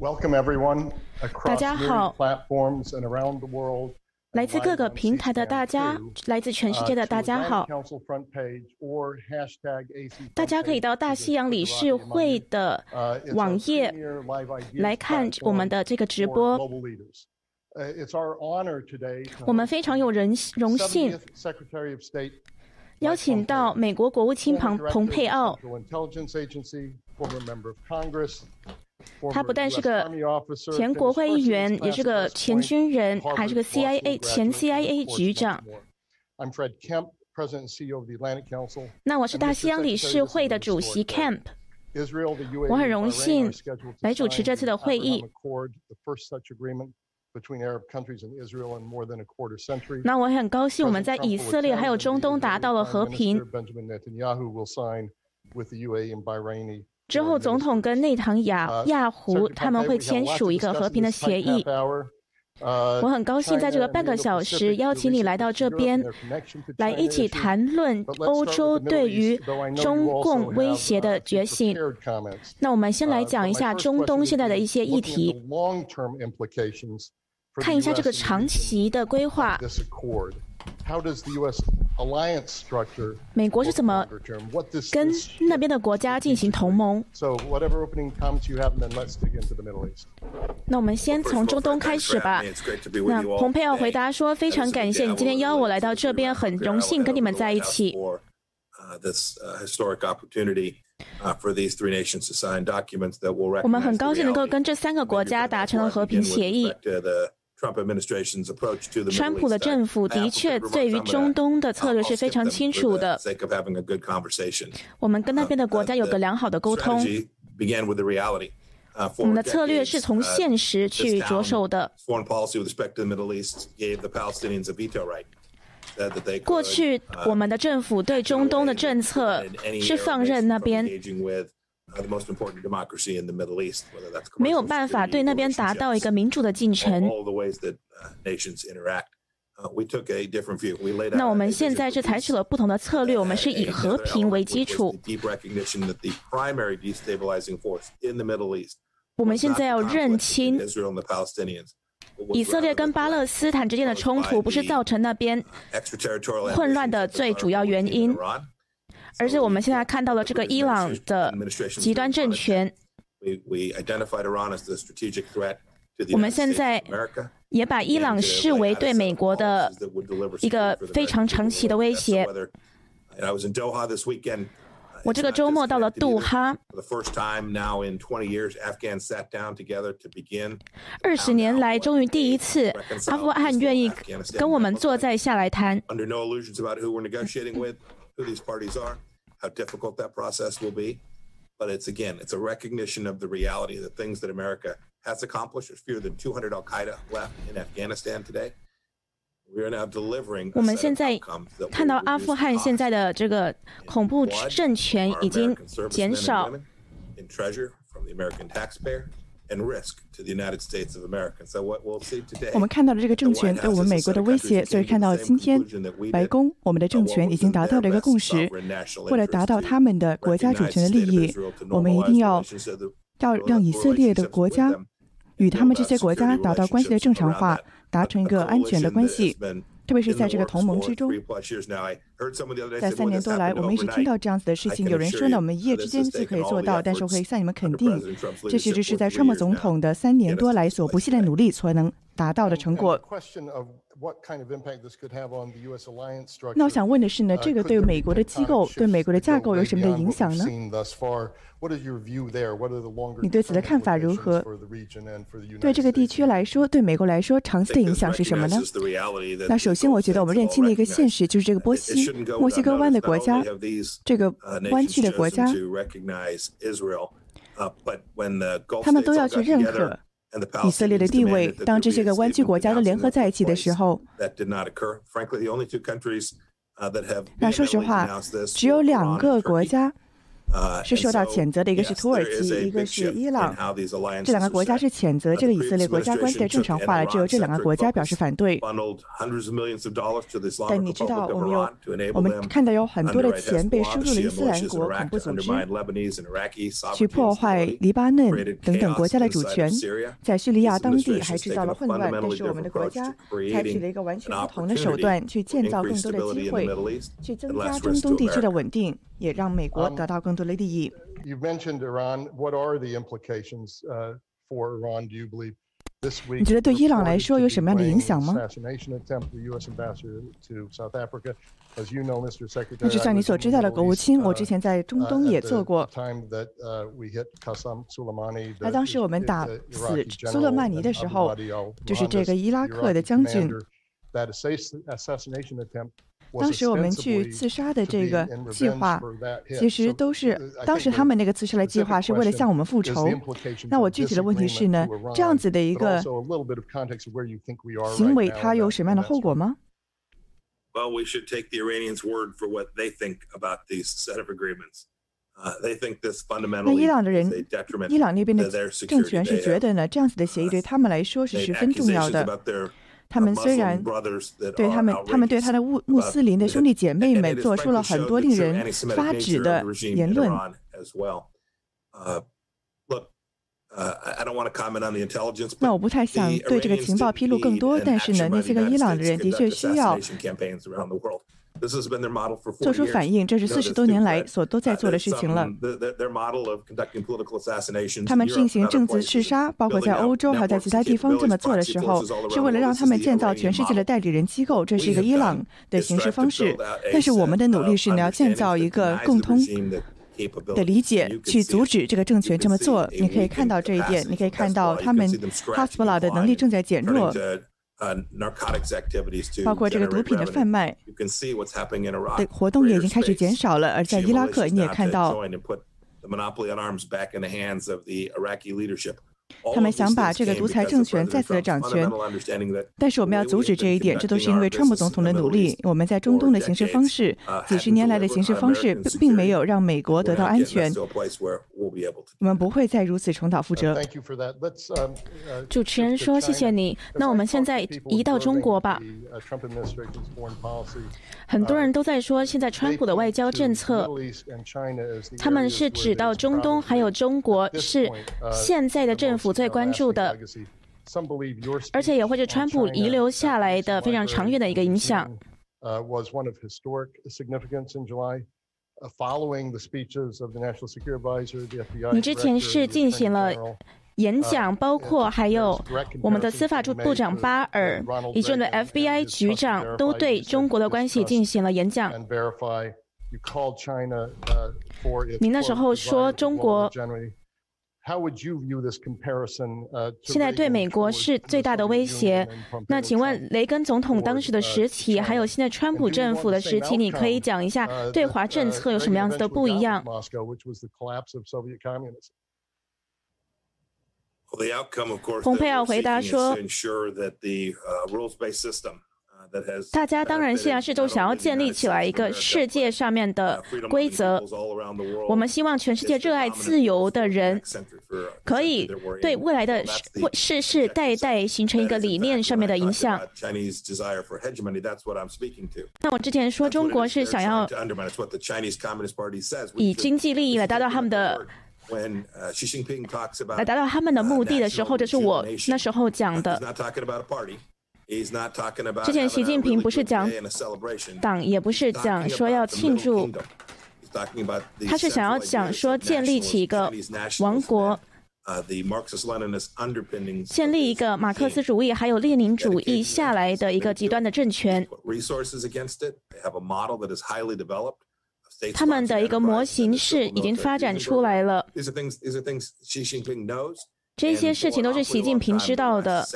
Welcome everyone 大 across 家好。platforms and around the world. 来自各个平台的大家，来自全世界的大家好，大家可以到大西洋理事会的网页来看我们的这个直播。我们非常有人荣幸。邀请到美国国务卿庞蓬佩奥，他不但是个前国会议员，也是个前军人，还是个 CIA 前 CIA 局长。那我是大西洋理事会的主席 Camp，我很荣幸来主持这次的会议。那我很高兴我们在以色列还有中东达到了和平。之后，总统跟内唐雅亚胡他们会签署一个和平的协议。我很高兴在这个半个小时邀请你来到这边，来一起谈论欧洲对于中共威胁的觉醒。那我们先来讲一下中东现在的一些议题，看一下这个长期的规划。美国是怎么跟那边的国家进行同盟？那我们先从中东开始吧。那蓬佩奥回答说：“非常感谢你今天邀我来到这边，很荣幸跟你们在一起。我们很高兴能够跟这三个国家达成了和平协议。”川普的政府的确对于中东的策略是非常清楚的。我们跟那边的国家有个良好的沟通。我们的策略是从现实去着手的。过去我们的政府对中东的政策是放任那边。没有办法对那边达到一个民主的进程。那我们现在是采取了不同的策略，我们是以和平为基础。我们现在要认清，以色列跟巴勒斯坦之间的冲突不是造成那边混乱的最主要原因。而且我们现在看到了这个伊朗的极端政权，我们现在也把伊朗视为对美国的一个非常长期的威胁。我这个周末到了杜哈，二十年来终于第一次，阿富汗愿意跟我们坐在下来谈。who these parties are, how difficult that process will be. But it's again, it's a recognition of the reality that things that America has accomplished. There's fewer than 200 Al Qaeda left in Afghanistan today. 我们现在看到阿富汗现在的这个恐怖政权已经减少。 我们看到了这个政权对我们美国的威胁，所以看到今天白宫，我们的政权已经达到了一个共识，为了达到他们的国家主权的利益，我们一定要要让以色列的国家与他们这些国家达到关系的正常化，达成一个安全的关系。特别是在这个同盟之中，在三年多来，我们一直听到这样子的事情。有人说呢，我们一夜之间就可以做到，但是我可以向你们肯定，这其实是在川普总统的三年多来所不懈的努力所能达到的成果。那我想问的是呢，这个对美国的机构、对美国的架构有什么的影响呢？你对此的看法如何？对这个地区来说，对美国来说，长期的影响是什么呢？那首先，我觉得我们认清了一个现实，就是这个波西墨西哥湾的国家，这个湾区的国家，他们都要去认可。以色列的地位，当这些个湾区国家都联合在一起的时候，那说实话，只有两个国家是受到谴责的，一个是土耳其，一个是伊朗。这两个国家是谴责这个以色列国家关系的正常化了，只有这两个国家表示反对。但你知道，我们有我们看到有很多的钱被输入了伊斯兰国恐怖组织，去破坏黎巴嫩等等国家的主权，在叙利亚当地还制造了混乱。但是我们的国家采取了一个完全不同的手段，去建造更多的机会，去增加中东地区的稳定。也让美国得到更多的利益。You've mentioned Iran. What are the implications for Iran? Do you believe this week? 你觉得对伊朗来说有什么样的影响吗？那就像你所知道的，国务卿，我之前在中东也做过。那当时我们打死苏勒曼尼的时候，就是这个伊拉克的将军。当时我们去刺杀的这个计划，其实都是当时他们那个刺杀的计划是为了向我们复仇。那我具体的问题是呢，这样子的一个行为，它有什么样的后果吗？那伊朗的人，伊朗那边的政权是觉得呢，这样子的协议对他们来说是十分重要的。他们虽然对他们，他们对他的穆穆斯林的兄弟姐妹们做出了很多令人发指的言论。那我不太想对这个情报披露更多，但是呢，那些个伊朗的人的确需要。做出反应，这是四十多年来所都在做的事情了。他们进行政治刺杀，包括在欧洲还有在其他地方这么做的时候，是为了让他们建造全世界的代理人机构。这是一个伊朗的行事方式。但是我们的努力是呢，要建造一个共通的理解，去阻止这个政权这么做。你可以看到这一点，你可以看到他们哈斯布拉的能力正在减弱。包括这个毒品的贩卖的活动也已经开始减少了，而在伊拉克你也看到。他们想把这个独裁政权再次的掌权，但是我们要阻止这一点，这都是因为川普总统的努力。我们在中东的行事方式，几十年来的行事方式，并没有让美国得到安全。我们不会再如此重蹈覆辙。主持人说：“谢谢你。”那我们现在移到中国吧。很多人都在说，现在川普的外交政策，他们是指到中东还有中国，是现在的政府。最关注的，而且也会是川普遗留下来的非常长远的一个影响。你之前是进行了演讲，包括还有我们的司法部部长巴尔以及我们的 FBI 局长都对中国的关系进行了演讲。你那时候说中国。现在对美国是最大的威胁。那请问雷根总统当时的时期，还有现在川普政府的时期，你可以讲一下对华政策有什么样子的不一样？蓬佩奥回答说。大家当然现在是都想要建立起来一个世界上面的规则。我们希望全世界热爱自由的人可以对未来的世世代代形成一个理念上面的影响。那我之前说中国是想要以经济利益来达到他们的来达到他们的目的的时候，这是我那时候讲的。之前习近平不是讲党，也不是讲说要庆祝，他是想要讲说建立起一个王国，建立一个马克思主义还有列宁主义下来的一个极端的政权。他们的一个模型是已经发展出来了。这些事情都是习近平知道的。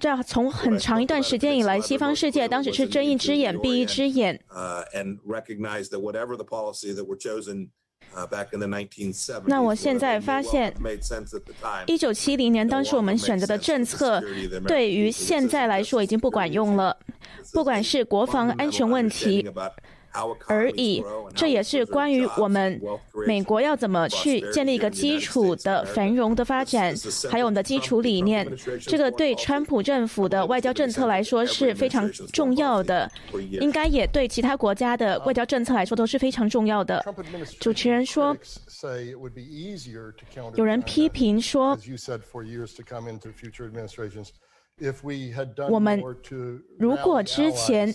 这从很长一段时间以来，西方世界当时是睁一只眼闭一只眼。那我现在发现，一九七零年当时我们选择的政策，对于现在来说已经不管用了。不管是国防安全问题。而已。这也是关于我们美国要怎么去建立一个基础的繁荣的发展，还有我们的基础理念。这个对川普政府的外交政策来说是非常重要的，应该也对其他国家的外交政策来说都是非常重要的。主持人说，有人批评说。我们如果之前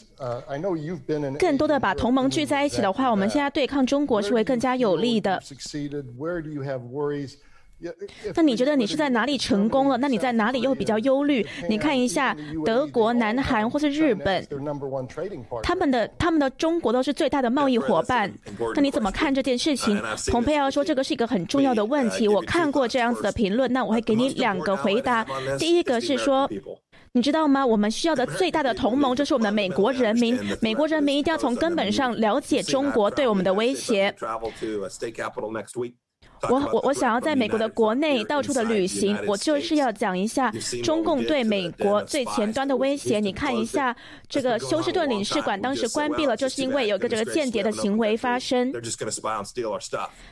更多的把同盟聚在一起的话，我们现在对抗中国是会更加有利的。那你觉得你是在哪里成功了？那你在哪里又比较忧虑？你看一下德国、南韩或是日本，他们的他们的中国都是最大的贸易伙伴。那你怎么看这件事情？蓬佩奥说这个是一个很重要的问题。我看过这样子的评论，那我会给你两个回答。第一个是说，你知道吗？我们需要的最大的同盟就是我们的美国人民。美国人民一定要从根本上了解中国对我们的威胁。我我我想要在美国的国内到处的旅行，我就是要讲一下中共对美国最前端的威胁。你看一下这个休斯顿领事馆当时关闭了，就是因为有个这个间谍的行为发生。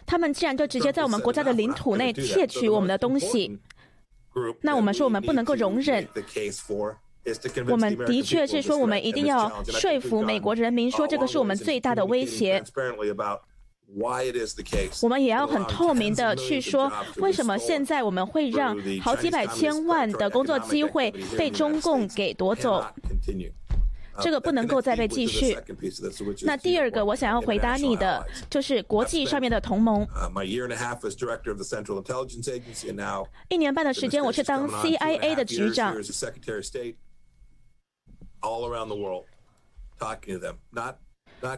他们竟然就直接在我们国家的领土内窃取我们的东西，那我们说我们不能够容忍。我们的确是说我们一定要说服美国人民说这个是我们最大的威胁。我们也要很透明的去说，为什么现在我们会让好几百千万的工作机会被中共给夺走？这个不能够再被继续。那第二个，我想要回答你的就是国际上面的同盟。一年半的时间，我是当 CIA 的局长。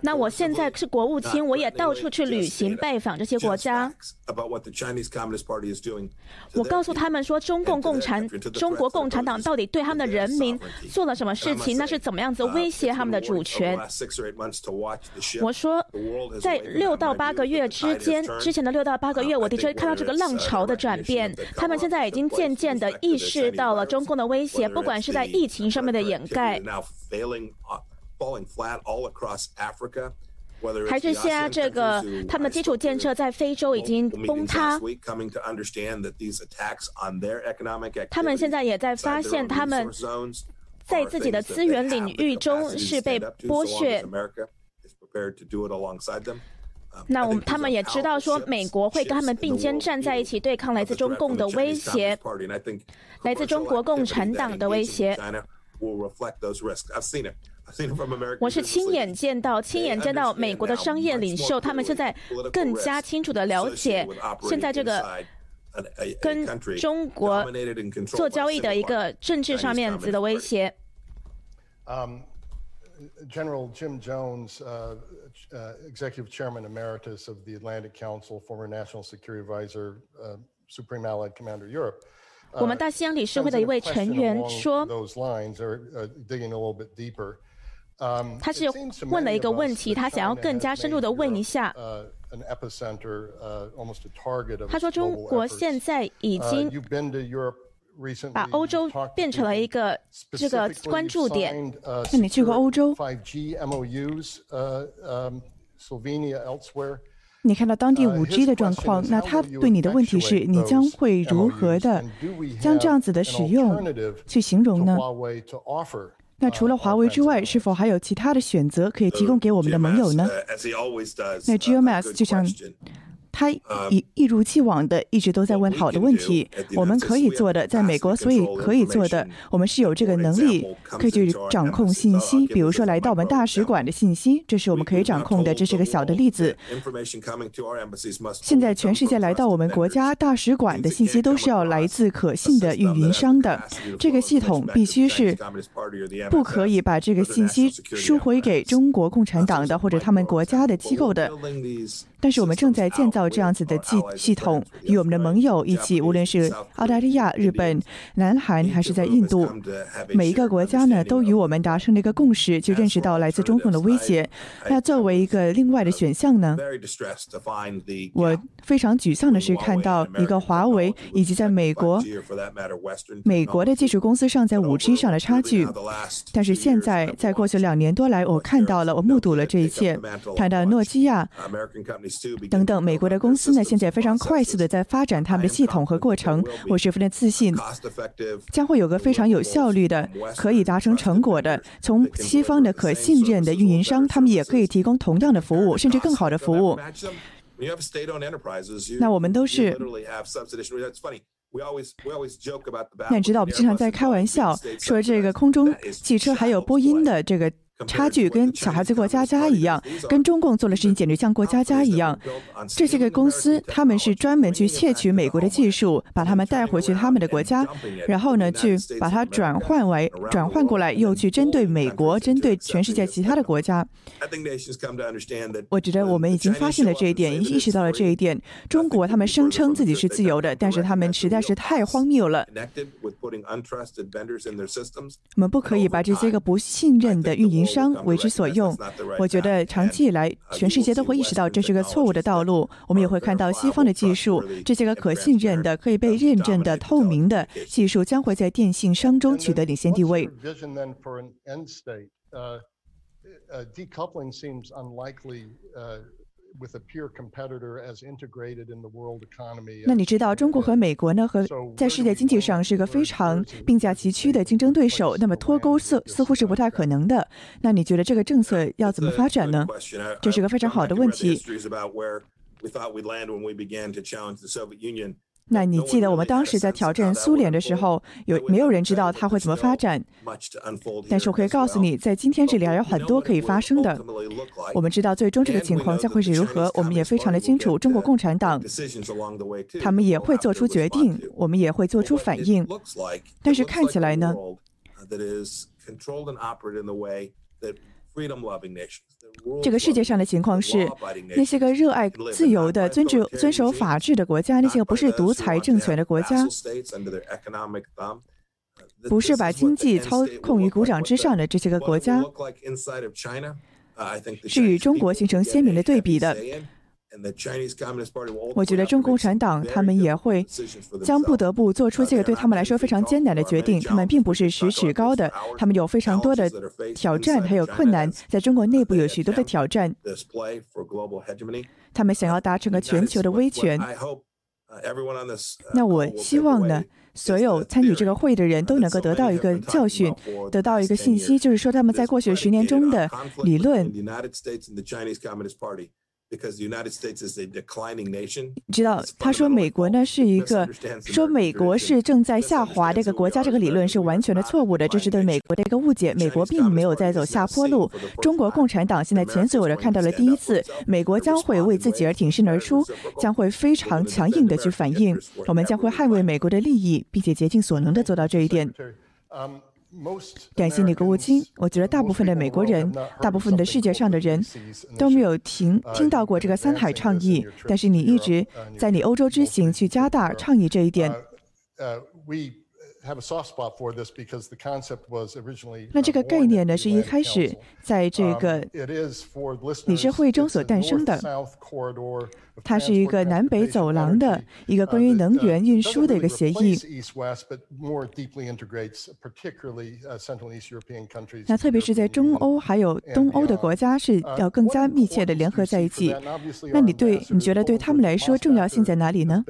那我现在是国务卿，我也到处去旅行拜访这些国家。我告诉他们说，中共共产、中国共产党到底对他们的人民做了什么事情？那是怎么样子威胁他们的主权？我说，在六到八个月之间，之前的六到八个月，我的确看到这个浪潮的转变。他们现在已经渐渐的意识到了中共的威胁，不管是在疫情上面的掩盖。还是现在这个他们的基础建设在非洲已经崩塌。他们现在也在发现他们在自己的资源领域中是被剥削。那我们他们也知道说，美国会跟他们并肩站在一起，对抗来自中共的威胁，来自中国共产党的威胁。我是亲眼见到，亲眼见到美国的商业领袖，他们现在更加清楚的了解现在这个跟中国做交易的一个政治上面子的威胁。General Jim Jones, Executive Chairman Emeritus of the Atlantic Council, former National Security Advisor, Supreme Allied Commander Europe. 我们大西洋理事会的一位成员说。他是问了一个问题，他想要更加深入的问一下。他说：“中国现在已经把欧洲变成了一个这个关注点。那你去过欧洲？你看到当地五 G 的状况？那他对你的问题是你将会如何的将这样子的使用去形容呢？”那除了华为之外，是否还有其他的选择可以提供给我们的盟友呢？那 GMS 就像。他一一如既往的一直都在问好的问题。我们可以做的，在美国，所以可以做的，我们是有这个能力，可以去掌控信息。比如说，来到我们大使馆的信息，这是我们可以掌控的。这是个小的例子。现在，全世界来到我们国家大使馆的信息，都是要来自可信的运营商的。这个系统必须是不可以把这个信息输回给中国共产党的或者他们国家的机构的。但是我们正在建造这样子的系系统，与我们的盟友一起，无论是澳大利亚、日本、南韩还是在印度，每一个国家呢都与我们达成了一个共识，就认识到来自中共的威胁。那作为一个另外的选项呢，我非常沮丧的是看到一个华为以及在美国美国的技术公司上在五 G 上的差距。但是现在在过去两年多来，我看到了，我目睹了这一切，看到诺基亚。等等，美国的公司呢，现在非常快速的在发展他们的系统和过程。我十分的自信，将会有个非常有效率的、可以达成成果的，从西方的可信任的运营商，他们也可以提供同样的服务，甚至更好的服务。那我们都是。那你知道，我们经常在开玩笑说，这个空中汽车还有波音的这个。差距跟小孩子过家家一样，跟中共做的事情简直像过家家一样。这些个公司，他们是专门去窃取美国的技术，把他们带回去他们的国家，然后呢，去把它转换为转换过来，又去针对美国，针对全世界其他的国家。我觉得我们已经发现了这一点，意识到了这一点。中国他们声称自己是自由的，但是他们实在是太荒谬了。我们不可以把这些个不信任的运营。商为之所用，我觉得长期以来，全世界都会意识到这是个错误的道路。我们也会看到西方的技术，这些个可信任的、可以被认证的、透明的技术，将会在电信商中取得领先地位。那你知道中国和美国呢？和在世界经济上是个非常并驾齐驱的竞争对手。那么脱钩似似乎是不太可能的。那你觉得这个政策要怎么发展呢？这是个非常好的问题。那你记得我们当时在挑战苏联的时候，有没有人知道它会怎么发展？但是我可以告诉你，在今天这里还有很多可以发生的。我们知道最终这个情况将会是如何，我们也非常的清楚。中国共产党，他们也会做出决定，我们也会做出反应。但是看起来呢？这个世界上的情况是，那些个热爱自由的、遵守遵守法治的国家，那些个不是独裁政权的国家，不是把经济操控于股掌之上的这些个国家，是与中国形成鲜明的对比的。我觉得中共产党他们也会将不得不做出这个对他们来说非常艰难的决定。他们并不是十尺高的，他们有非常多的挑战，还有困难。在中国内部有许多的挑战，他们想要达成个全球的威权。那我希望呢，所有参与这个会议的人都能够得到一个教训，得到一个信息，就是说他们在过去十年中的理论。知道，他说美国呢是一个说美国是正在下滑这个国家，这个理论是完全的错误的，这是对美国的一个误解。美国并没有在走下坡路。中国共产党现在前所未有的看到了第一次，美国将会为自己而挺身而出，将会非常强硬的去反应。我们将会捍卫美国的利益，并且竭尽所能的做到这一点。感谢你，国务卿。我觉得大部分的美国人，大部分的世界上的人都没有听听到过这个三海倡议，但是你一直在你欧洲之行去加大倡议这一点。那这个概念呢，是一开始在这个理事会中所诞生的。它是一个南北走廊的一个关于能源运输的一个协议。那特别是在中欧还有东欧的国家是要更加密切的联合在一起。那你对你觉得对他们来说重要性在哪里呢？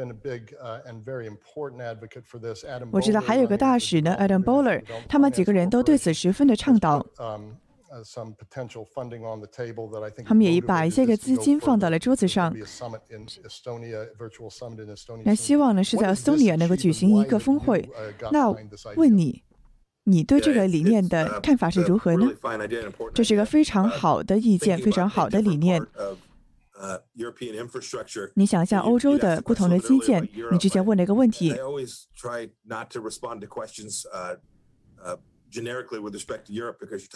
我知道还有个大使呢，Adam Boller，他们几个人都对此十分的倡导。他们也把一些个资金放到了桌子上。那希望呢是在 Estonia 能够举行一个峰会。那问你，你对这个理念的看法是如何呢？这是一个非常好的意见，非常好的理念。你想一下欧洲的不同的基建，你之前问了一个问题。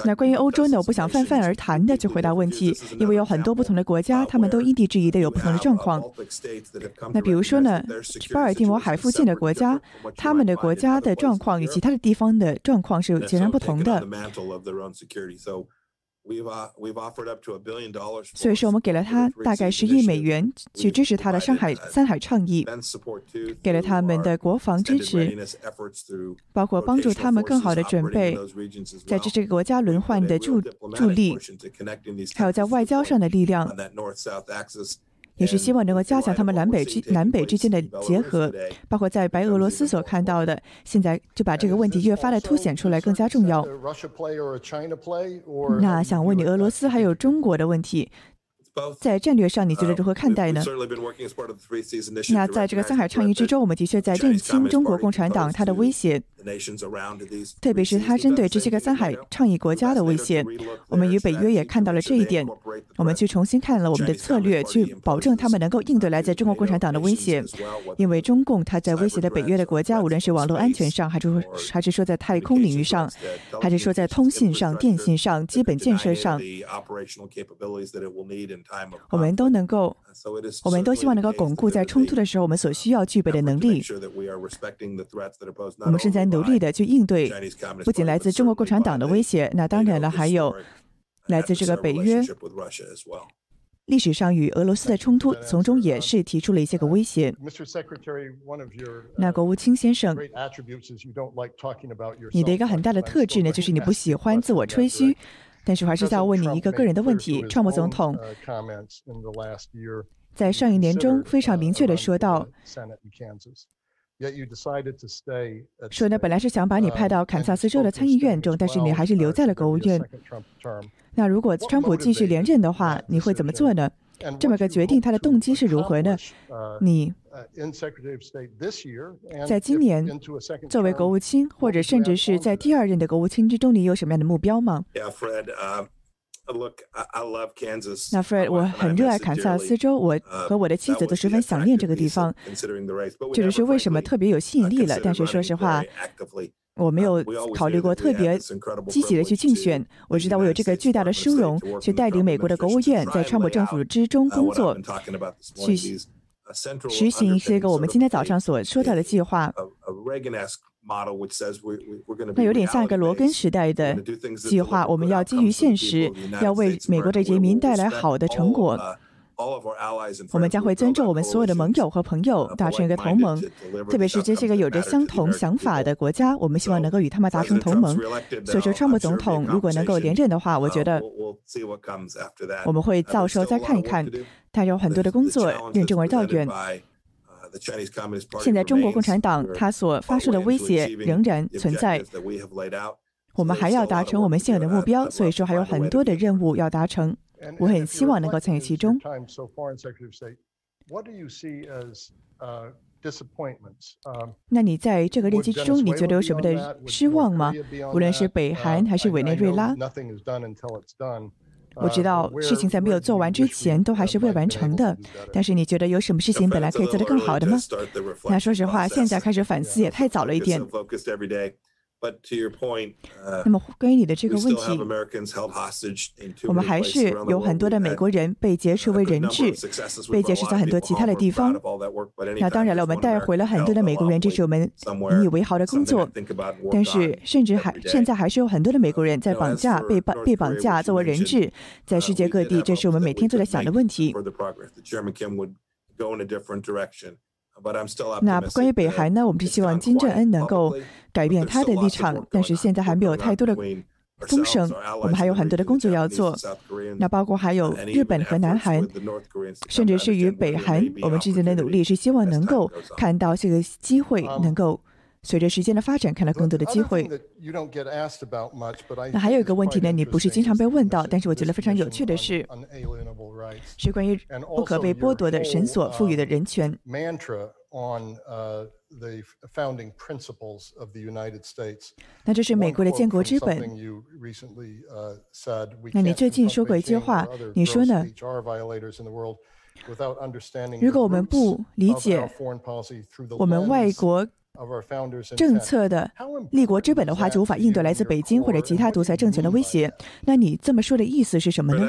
那关于欧洲呢？我不想泛泛而谈的去回答问题，因为有很多不同的国家，他们都因地制宜的有不同的状况。那比如说呢，巴尔的摩海附近的国家，他们的国家的状况与其他的地方的状况是截然不同的。所以说，我们给了他大概十亿美元去支持他的上海三海倡议，给了他们的国防支持，包括帮助他们更好的准备在这这个国家轮换的助助力，还有在外交上的力量。也是希望能够加强他们南北之南北之间的结合，包括在白俄罗斯所看到的，现在就把这个问题越发的凸显出来，更加重要。那想问你，俄罗斯还有中国的问题？在战略上，你觉得如何看待呢？那在这个三海倡议之中，我们的确在认清中国共产党它的威胁，特别是它针对这些个三海倡议国家的威胁。我们与北约也看到了这一点，我们去重新看了我们的策略，去保证他们能够应对来自中国共产党的威胁。因为中共它在威胁的北约的国家，无论是网络安全上，还是还是说在太空领域上，还是说在通信上、电信上、基本建设上。我们都能够，我们都希望能够巩固在冲突的时候我们所需要具备的能力。我们正在努力的去应对，不仅来自中国共产党的威胁，那当然了，还有来自这个北约。历史上与俄罗斯的冲突，从中也是提出了一些个威胁。那国务卿先生，你的一个很大的特质呢，就是你不喜欢自我吹嘘。但是我还是要问你一个个人的问题：，川普总统在上一年中非常明确的说到，说呢，本来是想把你派到堪萨斯州的参议院中，但是你还是留在了国务院。那如果川普继续连任的话，你会怎么做呢？这么个决定，他的动机是如何呢？你在今年作为国务卿，或者甚至是在第二任的国务卿之中，你有什么样的目标吗？那 Fred，我很热爱堪萨斯州，我和我的妻子都十分想念这个地方，这就是为什么特别有吸引力了。但是说实话。我没有考虑过特别积极的去竞选。我知道我有这个巨大的殊荣，去带领美国的国务院在川普政府之中工作，去实行一些个我们今天早上所说到的计划。那有点像一个罗根时代的计划，我们要基于现实，要为美国的人民带来好的成果。我们将会尊重我们所有的盟友和朋友，达成一个同盟，特别是这些个有着相同想法的国家，我们希望能够与他们达成同盟。所以说，川普总统如果能够连任的话，我觉得我们会到时候再看一看。他有很多的工作任重而道远。现在中国共产党他所发出的威胁仍然存在，我们还要达成我们现有的目标，所以说还有很多的任务要达成。我很希望能够参与其中。那你在这个任期之中，你觉得有什么的失望吗？无论是北韩还是委内瑞拉，我知道事情在没有做完之前都还是未完成的。但是你觉得有什么事情本来可以做得更好的吗？那说实话，现在开始反思也太早了一点。那么关于你的这个问题，我们还是有很多的美国人被劫持为人质，被劫持在很多其他的地方。那当然了，我们带回了很多的美国人，这是我们引以为豪的工作。但是，甚至还现在还是有很多的美国人在绑架、被绑、被绑架作为人质，在世界各地，这是我们每天都在想的问题。那关于北韩呢？我们是希望金正恩能够改变他的立场，但是现在还没有太多的风声。我们还有很多的工作要做。那包括还有日本和南韩，甚至是与北韩我们之间的努力，是希望能够看到这个机会能够。随着时间的发展，看到更多的机会。那还有一个问题呢，你不是经常被问到，但是我觉得非常有趣的是，是关于不可被剥夺的神所赋予的人权。那这是美国的建国之本。那你最近说过一句话，你说呢？如果我们不理解我们外国政策的立国之本的话，就无法应对来自北京或者其他独裁政权的威胁。那你这么说的意思是什么呢？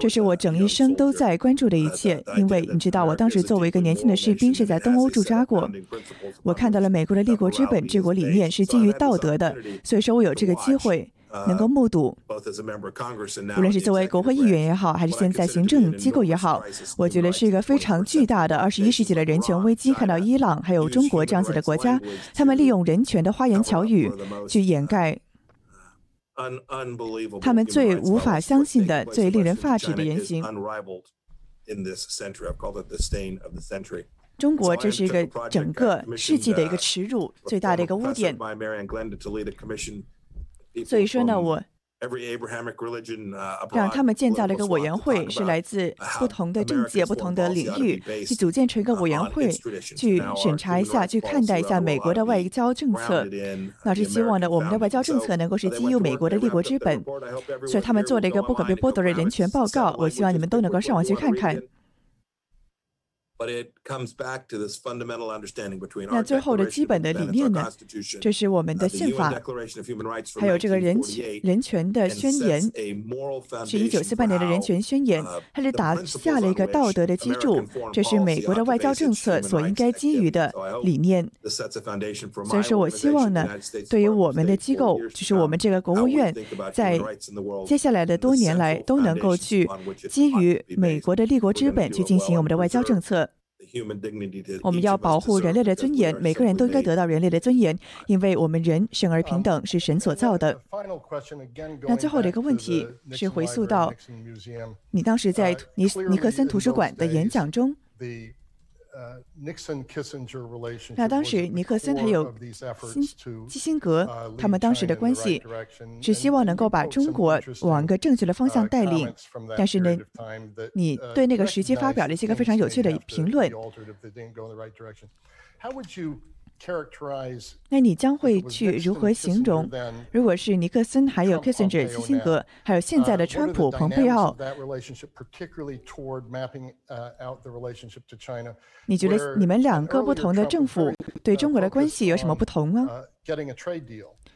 这是我整一生都在关注的一切，因为你知道，我当时作为一个年轻的士兵，是在东欧驻扎过。我看到了美国的立国之本、治国理念是基于道德的，所以说我有这个机会能够目睹，无论是作为国会议员也好，还是现在行政机构也好，我觉得是一个非常巨大的二十一世纪的人权危机。看到伊朗还有中国这样子的国家，他们利用人权的花言巧语去掩盖。他们最无法相信的、最令人发指的言行。中国这是一个整个世纪的一个耻辱，最大的一个污点。所以说呢，我。让他们建造了一个委员会，是来自不同的政界、不同的领域，去组建成一个委员会，去审查一下、去看待一下美国的外交政策。那是希望呢，我们的外交政策能够是基于美国的立国之本。所以他们做了一个不可被剥夺的人权报告，我希望你们都能够上网去看看。那最后的基本的理念呢？这是我们的宪法，还有这个人权人权的宣言，是一九四八年的人权宣言，它是打下了一个道德的基柱，这是美国的外交政策所应该基于的理念。所以说我希望呢，对于我们的机构，就是我们这个国务院，在接下来的多年来都能够去基于美国的立国之本去进行我们的外交政策。我们要保护人类的尊严，每个人都应该得到人类的尊严，因为我们人生而平等，是神所造的。那最后的一个问题是回溯到你当时在尼尼克森图书馆的演讲中。那当时尼克森还有辛基辛格，他们当时的关系是希望能够把中国往一个正确的方向带领。但是呢，你对那个时期发表了一些个非常有趣的评论。那你将会去如何形容？如果是尼克森、还有 Kissinger、基辛格，还有现在的川普、蓬佩奥，你觉得你们两个不同的政府对中国的关系有什么不同吗？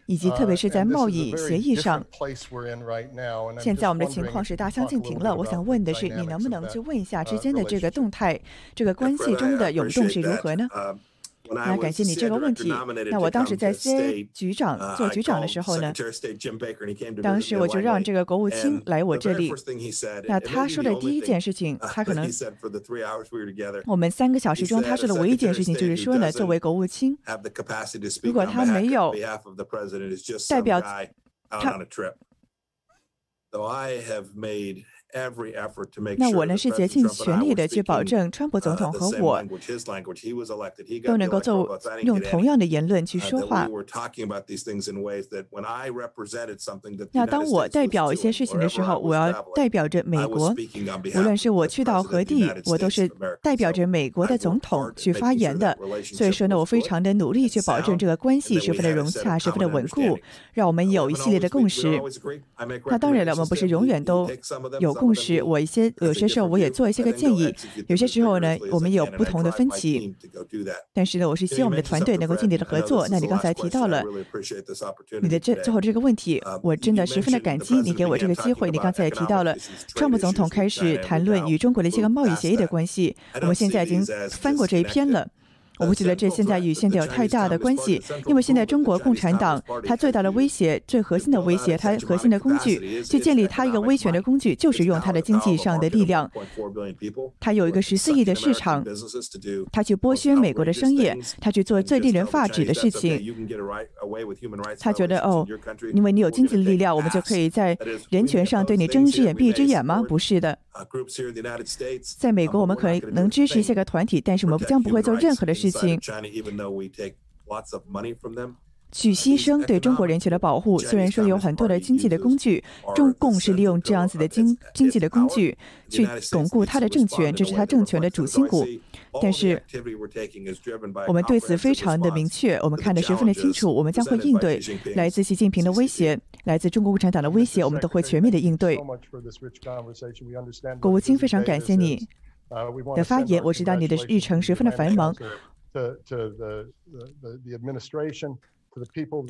以及特别是在贸易协议上，现在我们的情况是大相径庭了。我想问的是，你能不能去问一下之间的这个动态，这个关系中的涌动是如何呢？那感谢你这个问题。那我当时在 CIA 局长做局长的时候呢，当时我就让这个国务卿来我这里。那他说的第一件事情，他可能我们三个小时中他说的唯一一件事情就是说呢，作为国务卿，如果他没有 代表他。那我呢是竭尽全力的去保证川普总统和我都能够做用同样的言论去说话。那当我代表一些事情的时候，我要代表着美国，无论是我去到何地，我都是代表着美国的总统去发言的。所以说呢，我非常的努力去保证这个关系十分的融洽，十分的稳固，让我们有一系列的共识。那当然了，我们不是永远都有。共识，我一些有些时候我也做一些个建议，有些时候呢，我们有不同的分歧，但是呢，我是希望我们的团队能够尽力的合作。那你刚才提到了你的这最后这个问题，我真的十分的感激你给我这个机会。你刚才也提到了，川普总统开始谈论与中国的一些个贸易协议的关系，我们现在已经翻过这一篇了。我不觉得这现在与现在有太大的关系，因为现在中国共产党它最大的威胁、最核心的威胁，它核心的工具去建立它一个威权的工具，就是用它的经济上的力量。它有一个十四亿的市场，它去剥削美国的商业，它去做最令人发指的事情。他觉得哦，因为你有经济的力量，我们就可以在人权上对你睁一只眼闭一只眼吗？不是的。在美国，我们可能支持一些个团体，但是我们将不会做任何的事情去牺牲对中国人权的保护。虽然说有很多的经济的工具，中共是利用这样子的经经济的工具去巩固他的政权，这是他政权的主心骨。但是，我们对此非常的明确，我们看得十分的清楚，我们将会应对来自习近平的威胁，来自中国共产党的威胁，我们都会全面的应对。国务卿非常感谢你，的发言。我知道你的日程十分的繁忙。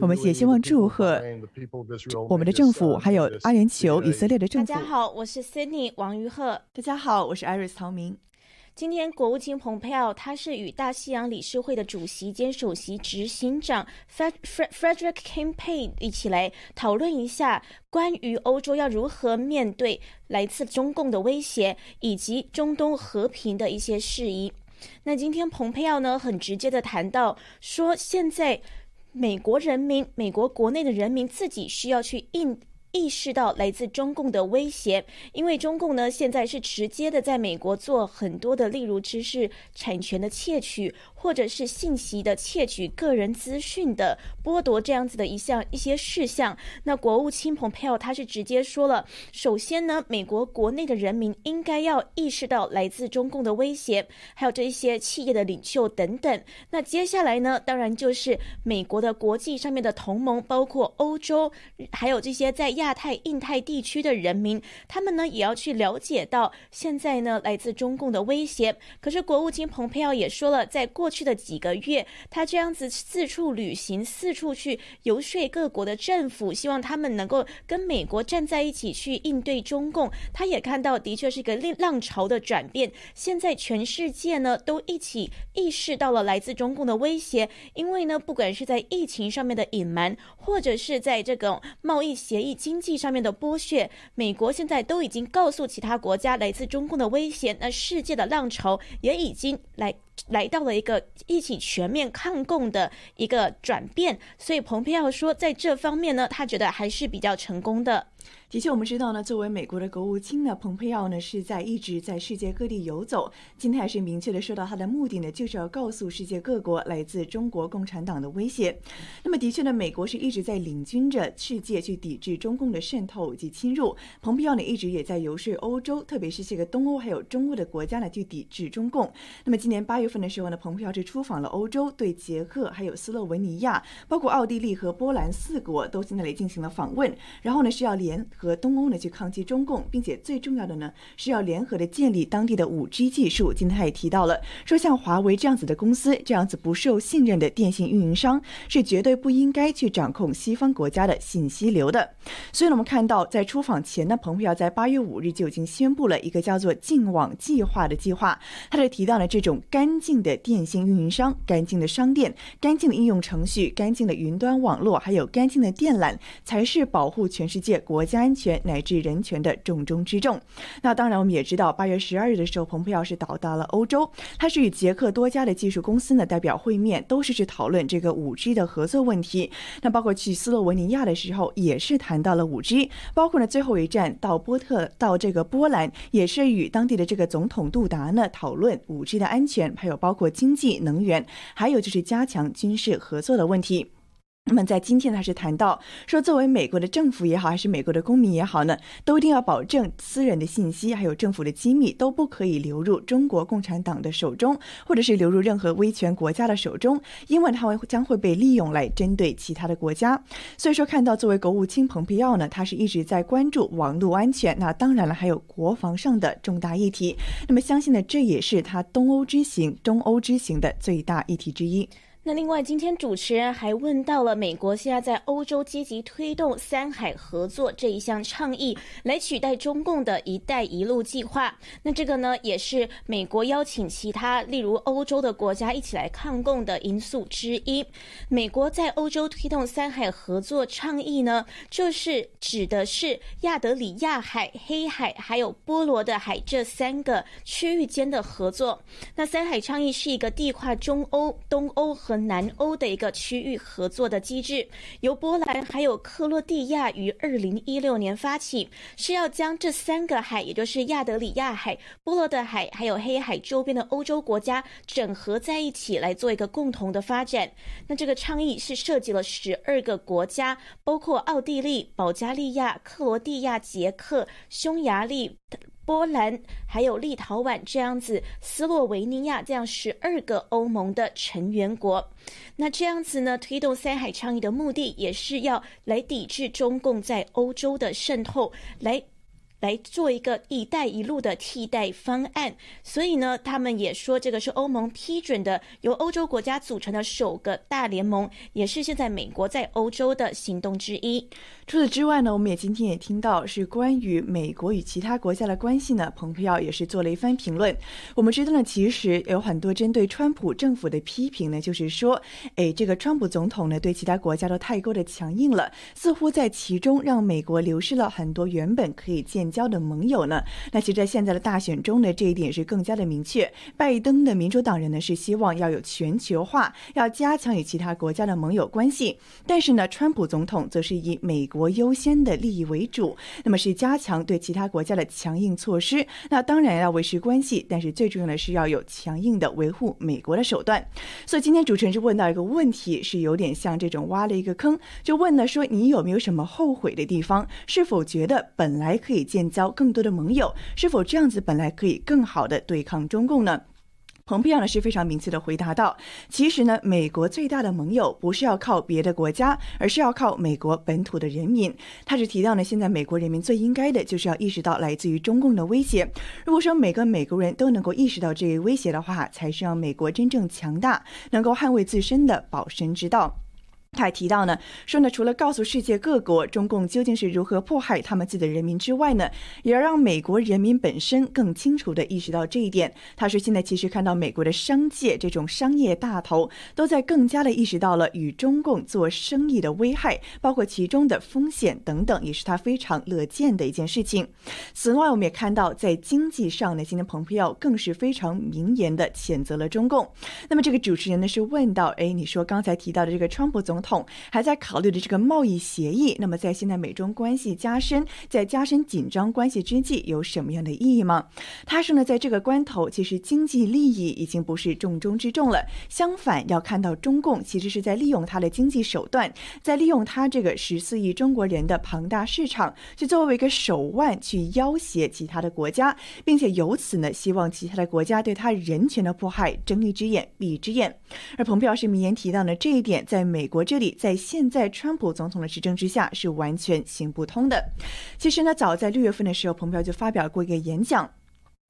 我们也希望祝贺我们的政府，还有阿联酋以色列的政府。大家好，我是 Sydney 王于鹤。大家好，我是 Iris 曹明。今天，国务卿蓬佩奥他是与大西洋理事会的主席兼首席执行长 Frederick Campaign 一起来讨论一下关于欧洲要如何面对来自中共的威胁，以及中东和平的一些事宜。那今天，蓬佩奥呢很直接的谈到说，现在美国人民、美国国内的人民自己需要去应。意识到来自中共的威胁，因为中共呢现在是直接的在美国做很多的，例如知识产权的窃取。或者是信息的窃取、个人资讯的剥夺这样子的一项一些事项，那国务卿蓬佩奥他是直接说了，首先呢，美国国内的人民应该要意识到来自中共的威胁，还有这一些企业的领袖等等。那接下来呢，当然就是美国的国际上面的同盟，包括欧洲，还有这些在亚太、印太地区的人民，他们呢也要去了解到现在呢来自中共的威胁。可是国务卿蓬佩奥也说了，在过过去的几个月，他这样子四处旅行，四处去游说各国的政府，希望他们能够跟美国站在一起去应对中共。他也看到，的确是一个浪潮的转变。现在全世界呢都一起意识到了来自中共的威胁，因为呢，不管是在疫情上面的隐瞒，或者是在这种贸易协议、经济上面的剥削，美国现在都已经告诉其他国家来自中共的威胁。那世界的浪潮也已经来。来到了一个一起全面抗共的一个转变，所以蓬佩奥说，在这方面呢，他觉得还是比较成功的。的确，我们知道呢，作为美国的国务卿呢，蓬佩奥呢是在一直在世界各地游走。今天还是明确的说到他的目的呢，就是要告诉世界各国来自中国共产党的威胁。那么，的确呢，美国是一直在领军着世界去抵制中共的渗透及侵入。蓬佩奥呢一直也在游说欧洲，特别是这个东欧还有中欧的国家呢，去抵制中共。那么，今年八月份的时候呢，蓬佩奥是出访了欧洲，对捷克、还有斯洛文尼亚、包括奥地利和波兰四国都在那里进行了访问。然后呢，是要联和东欧呢去抗击中共，并且最重要的呢是要联合的建立当地的五 G 技术。今天他也提到了，说像华为这样子的公司，这样子不受信任的电信运营商，是绝对不应该去掌控西方国家的信息流的。所以呢，我们看到在出访前呢，蓬佩奥在八月五日就已经宣布了一个叫做“净网计划”的计划。他就提到了这种干净的电信运营商、干净的商店、干净的应用程序、干净的云端网络，还有干净的电缆，才是保护全世界国家。安全乃至人权的重中之重。那当然，我们也知道，八月十二日的时候，蓬佩奥是到达了欧洲，他是与捷克多家的技术公司呢代表会面，都是去讨论这个五 G 的合作问题。那包括去斯洛文尼亚的时候，也是谈到了五 G。包括呢最后一站到波特到这个波兰，也是与当地的这个总统杜达呢讨论五 G 的安全，还有包括经济、能源，还有就是加强军事合作的问题。那么在今天，他是谈到说，作为美国的政府也好，还是美国的公民也好呢，都一定要保证私人的信息还有政府的机密都不可以流入中国共产党的手中，或者是流入任何威权国家的手中，因为它会将会被利用来针对其他的国家。所以说，看到作为国务卿蓬佩奥呢，他是一直在关注网络安全，那当然了，还有国防上的重大议题。那么，相信呢，这也是他东欧之行、中欧之行的最大议题之一。那另外，今天主持人还问到了美国现在在欧洲积极推动三海合作这一项倡议，来取代中共的一带一路计划。那这个呢，也是美国邀请其他例如欧洲的国家一起来抗共的因素之一。美国在欧洲推动三海合作倡议呢，就是指的是亚德里亚海、黑海还有波罗的海这三个区域间的合作。那三海倡议是一个地跨中欧、东欧。和南欧的一个区域合作的机制，由波兰还有克罗地亚于二零一六年发起，是要将这三个海，也就是亚德里亚海、波罗的海还有黑海周边的欧洲国家整合在一起，来做一个共同的发展。那这个倡议是涉及了十二个国家，包括奥地利、保加利亚、克罗地亚、捷克、匈牙利。波兰还有立陶宛这样子，斯洛维尼亚这样十二个欧盟的成员国，那这样子呢，推动三海倡议的目的，也是要来抵制中共在欧洲的渗透，来来做一个“一带一路”的替代方案。所以呢，他们也说这个是欧盟批准的，由欧洲国家组成的首个大联盟，也是现在美国在欧洲的行动之一。除此之外呢，我们也今天也听到是关于美国与其他国家的关系呢，蓬佩奥也是做了一番评论。我们知道呢，其实有很多针对川普政府的批评呢，就是说，哎，这个川普总统呢对其他国家都太过的强硬了，似乎在其中让美国流失了很多原本可以建交的盟友呢。那其实，在现在的大选中呢，这一点是更加的明确。拜登的民主党人呢是希望要有全球化，要加强与其他国家的盟友关系，但是呢，川普总统则是以美国。优先的利益为主，那么是加强对其他国家的强硬措施。那当然要维持关系，但是最重要的是要有强硬的维护美国的手段。所以今天主持人就问到一个问题，是有点像这种挖了一个坑，就问呢说你有没有什么后悔的地方？是否觉得本来可以建交更多的盟友？是否这样子本来可以更好的对抗中共呢？蓬佩奥呢是非常明确的回答道：“其实呢，美国最大的盟友不是要靠别的国家，而是要靠美国本土的人民。”他是提到呢，现在美国人民最应该的就是要意识到来自于中共的威胁。如果说每个美国人都能够意识到这一威胁的话，才是让美国真正强大、能够捍卫自身的保身之道。他还提到呢，说呢，除了告诉世界各国中共究竟是如何迫害他们自己的人民之外呢，也要让美国人民本身更清楚地意识到这一点。他说，现在其实看到美国的商界这种商业大头都在更加的意识到了与中共做生意的危害，包括其中的风险等等，也是他非常乐见的一件事情。此外，我们也看到在经济上呢，今天蓬佩奥更是非常明言的谴责了中共。那么这个主持人呢是问到，哎，你说刚才提到的这个川普总统还在考虑的这个贸易协议，那么在现在美中关系加深、在加深紧张关系之际，有什么样的意义吗？他说呢，在这个关头，其实经济利益已经不是重中之重了。相反，要看到中共其实是在利用他的经济手段，在利用他这个十四亿中国人的庞大市场，去作为一个手腕去要挟其他的国家，并且由此呢，希望其他的国家对他人权的迫害睁一只眼闭一只眼。而蓬佩奥是明言提到呢，这一点在美国。这里在现在川普总统的执政之下是完全行不通的。其实呢，早在六月份的时候，蓬佩奥就发表过一个演讲，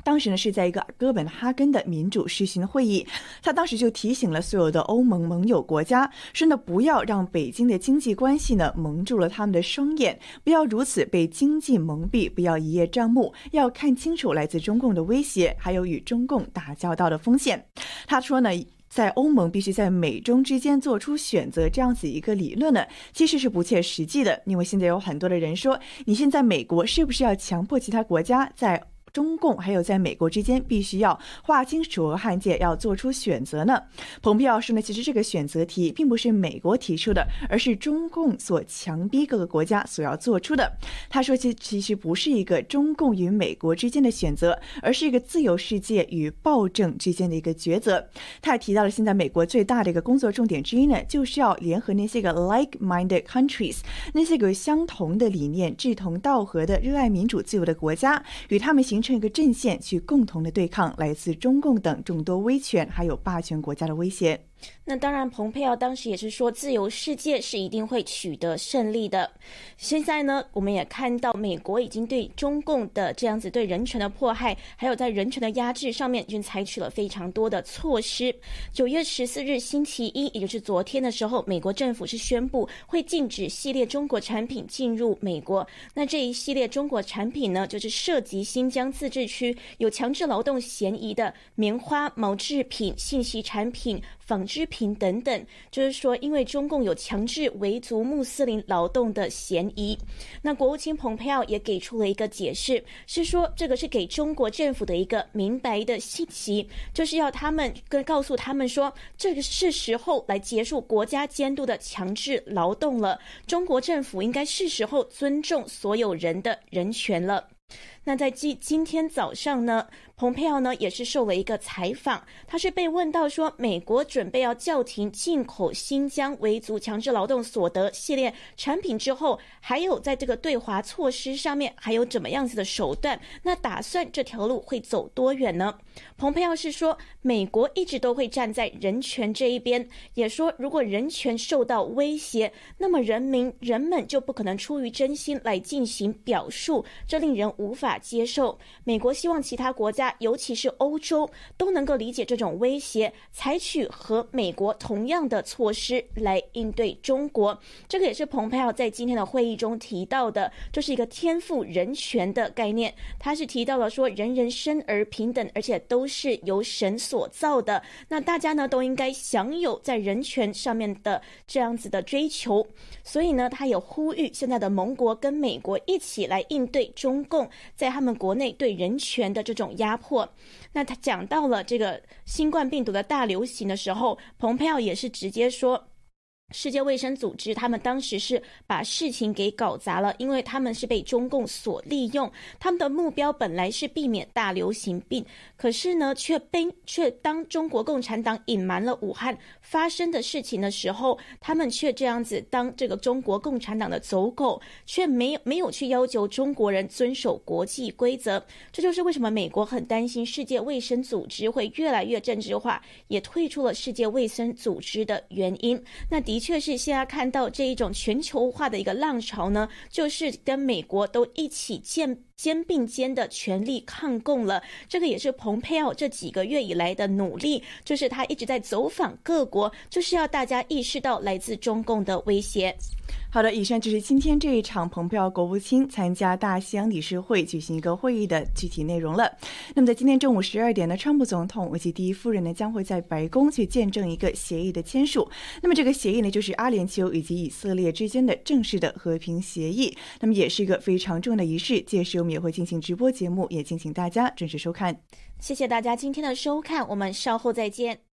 当时呢是在一个哥本哈根的民主实行会议，他当时就提醒了所有的欧盟盟友国家，说呢不要让北京的经济关系呢蒙住了他们的双眼，不要如此被经济蒙蔽，不要一叶障目，要看清楚来自中共的威胁，还有与中共打交道的风险。他说呢。在欧盟必须在美中之间做出选择，这样子一个理论呢，其实是不切实际的。因为现在有很多的人说，你现在美国是不是要强迫其他国家在？中共还有在美国之间，必须要划清楚河汉界，要做出选择呢。蓬佩奥说呢，其实这个选择题并不是美国提出的，而是中共所强逼各个国家所要做出的。他说，其其实不是一个中共与美国之间的选择，而是一个自由世界与暴政之间的一个抉择。他还提到了，现在美国最大的一个工作重点之一呢，就是要联合那些个 like-minded countries，那些个相同的理念、志同道合的、热爱民主自由的国家，与他们形。形成一个阵线，去共同的对抗来自中共等众多威权还有霸权国家的威胁。那当然，蓬佩奥当时也是说，自由世界是一定会取得胜利的。现在呢，我们也看到美国已经对中共的这样子对人权的迫害，还有在人权的压制上面，已经采取了非常多的措施。九月十四日星期一，也就是昨天的时候，美国政府是宣布会禁止系列中国产品进入美国。那这一系列中国产品呢，就是涉及新疆自治区有强制劳动嫌疑的棉花、毛制品、信息产品。纺织品等等，就是说，因为中共有强制维族穆斯林劳动的嫌疑。那国务卿蓬佩奥也给出了一个解释，是说这个是给中国政府的一个明白的信息，就是要他们跟告诉他们说，这个是时候来结束国家监督的强制劳动了。中国政府应该是时候尊重所有人的人权了。那在今今天早上呢？蓬佩奥呢也是受了一个采访，他是被问到说，美国准备要叫停进口新疆维族强制劳动所得系列产品之后，还有在这个对华措施上面还有怎么样子的手段？那打算这条路会走多远呢？蓬佩奥是说，美国一直都会站在人权这一边，也说如果人权受到威胁，那么人民人们就不可能出于真心来进行表述，这令人无法。法接受。美国希望其他国家，尤其是欧洲，都能够理解这种威胁，采取和美国同样的措施来应对中国。这个也是蓬佩奥在今天的会议中提到的，这是一个天赋人权的概念。他是提到了说，人人生而平等，而且都是由神所造的。那大家呢都应该享有在人权上面的这样子的追求。所以呢，他也呼吁现在的盟国跟美国一起来应对中共在他们国内对人权的这种压迫。那他讲到了这个新冠病毒的大流行的时候，蓬佩奥也是直接说。世界卫生组织，他们当时是把事情给搞砸了，因为他们是被中共所利用。他们的目标本来是避免大流行病，可是呢，却被却当中国共产党隐瞒了武汉发生的事情的时候，他们却这样子当这个中国共产党的走狗，却没有没有去要求中国人遵守国际规则。这就是为什么美国很担心世界卫生组织会越来越政治化，也退出了世界卫生组织的原因。那的。确是现在看到这一种全球化的一个浪潮呢，就是跟美国都一起建肩并肩的全力抗共了。这个也是蓬佩奥这几个月以来的努力，就是他一直在走访各国，就是要大家意识到来自中共的威胁。好的，以上就是今天这一场蓬佩奥国务卿参加大西洋理事会举行一个会议的具体内容了。那么在今天中午十二点呢，川普总统以及第一夫人呢将会在白宫去见证一个协议的签署。那么这个协议呢，就是阿联酋以及以色列之间的正式的和平协议。那么也是一个非常重要的仪式。届时也会进行直播节目，也敬请大家准时收看。谢谢大家今天的收看，我们稍后再见。